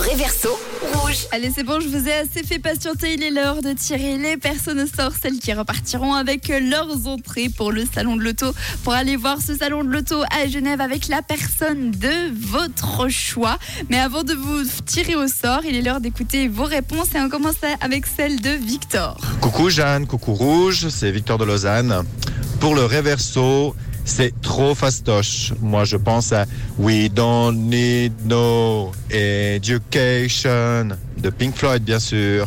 réverso rouge. Allez, c'est bon, je vous ai assez fait patienter. Il est l'heure de tirer les personnes au sort, celles qui repartiront avec leurs entrées pour le salon de l'auto, pour aller voir ce salon de l'auto à Genève avec la personne de votre choix. Mais avant de vous tirer au sort, il est l'heure d'écouter vos réponses et on commence avec celle de Victor. Coucou Jeanne, coucou Rouge, c'est Victor de Lausanne. Pour le réverso, c'est trop fastoche. Moi, je pense à We Don't Need No Education de Pink Floyd, bien sûr.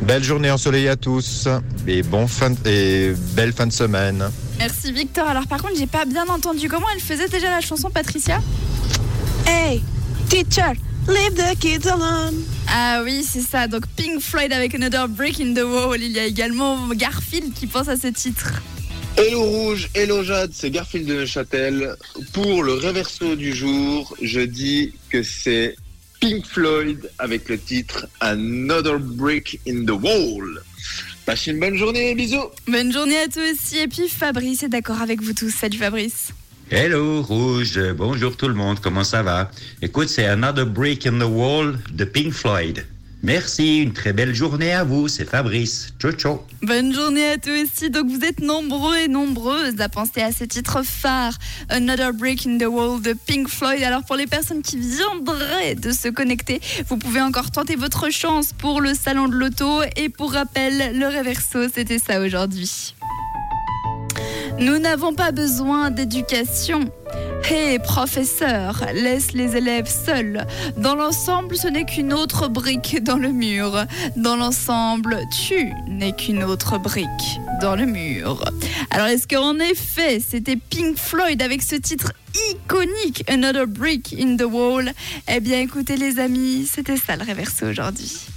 Belle journée ensoleillée à tous et, bon fin et belle fin de semaine. Merci Victor. Alors par contre, j'ai pas bien entendu comment elle faisait déjà la chanson Patricia? Hey, teacher, leave the kids alone. Ah oui, c'est ça. Donc Pink Floyd avec Another Break in the Wall. Il y a également Garfield qui pense à ce titre. Hello Rouge, hello Jade, c'est Garfield de Neuchâtel. Pour le réverso du jour, je dis que c'est Pink Floyd avec le titre Another Brick in the Wall. Passez une bonne journée, bisous Bonne journée à toi aussi. Et puis Fabrice est d'accord avec vous tous. Salut Fabrice. Hello Rouge, bonjour tout le monde, comment ça va? Écoute, c'est Another Brick in the Wall de Pink Floyd. Merci, une très belle journée à vous, c'est Fabrice. Ciao, ciao. Bonne journée à toi aussi. Donc vous êtes nombreux et nombreuses à penser à ce titre phare, Another Break in the Wall de Pink Floyd. Alors pour les personnes qui viendraient de se connecter, vous pouvez encore tenter votre chance pour le salon de l'auto. Et pour rappel, le réverso, c'était ça aujourd'hui. Nous n'avons pas besoin d'éducation. Hé, professeur, laisse les élèves seuls. Dans l'ensemble, ce n'est qu'une autre brique dans le mur. Dans l'ensemble, tu n'es qu'une autre brique dans le mur. Alors, est-ce qu'en effet, c'était Pink Floyd avec ce titre iconique, Another Brick in the Wall? Eh bien, écoutez les amis, c'était ça le réverso aujourd'hui.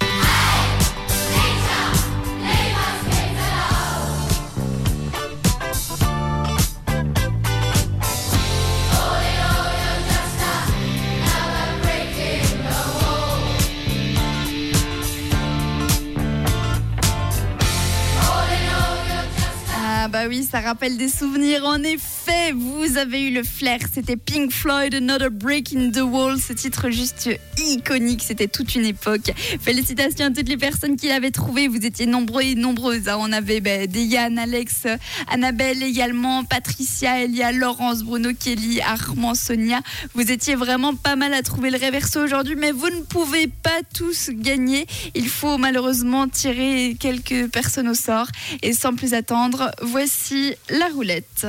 Bah oui, ça rappelle des souvenirs. En effet, vous avez eu le flair. C'était Pink Floyd, Another Break in the Wall. Ce titre juste iconique. C'était toute une époque. Félicitations à toutes les personnes qui l'avaient trouvé. Vous étiez nombreux et nombreuses. Hein. On avait Yann, Alex, Annabelle également, Patricia, Elia, Laurence, Bruno, Kelly, Armand, Sonia. Vous étiez vraiment pas mal à trouver le réverso aujourd'hui, mais vous ne pouvez pas tous gagner. Il faut malheureusement tirer quelques personnes au sort. Et sans plus attendre, voici la roulette.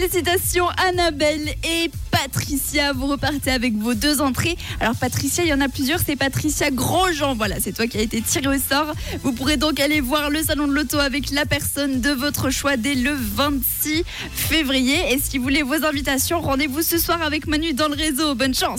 Félicitations Annabelle et Patricia, vous repartez avec vos deux entrées. Alors Patricia, il y en a plusieurs, c'est Patricia Grosjean. Voilà, c'est toi qui as été tiré au sort. Vous pourrez donc aller voir le salon de l'auto avec la personne de votre choix dès le 26 février. Et si vous voulez vos invitations, rendez-vous ce soir avec Manu dans le réseau. Bonne chance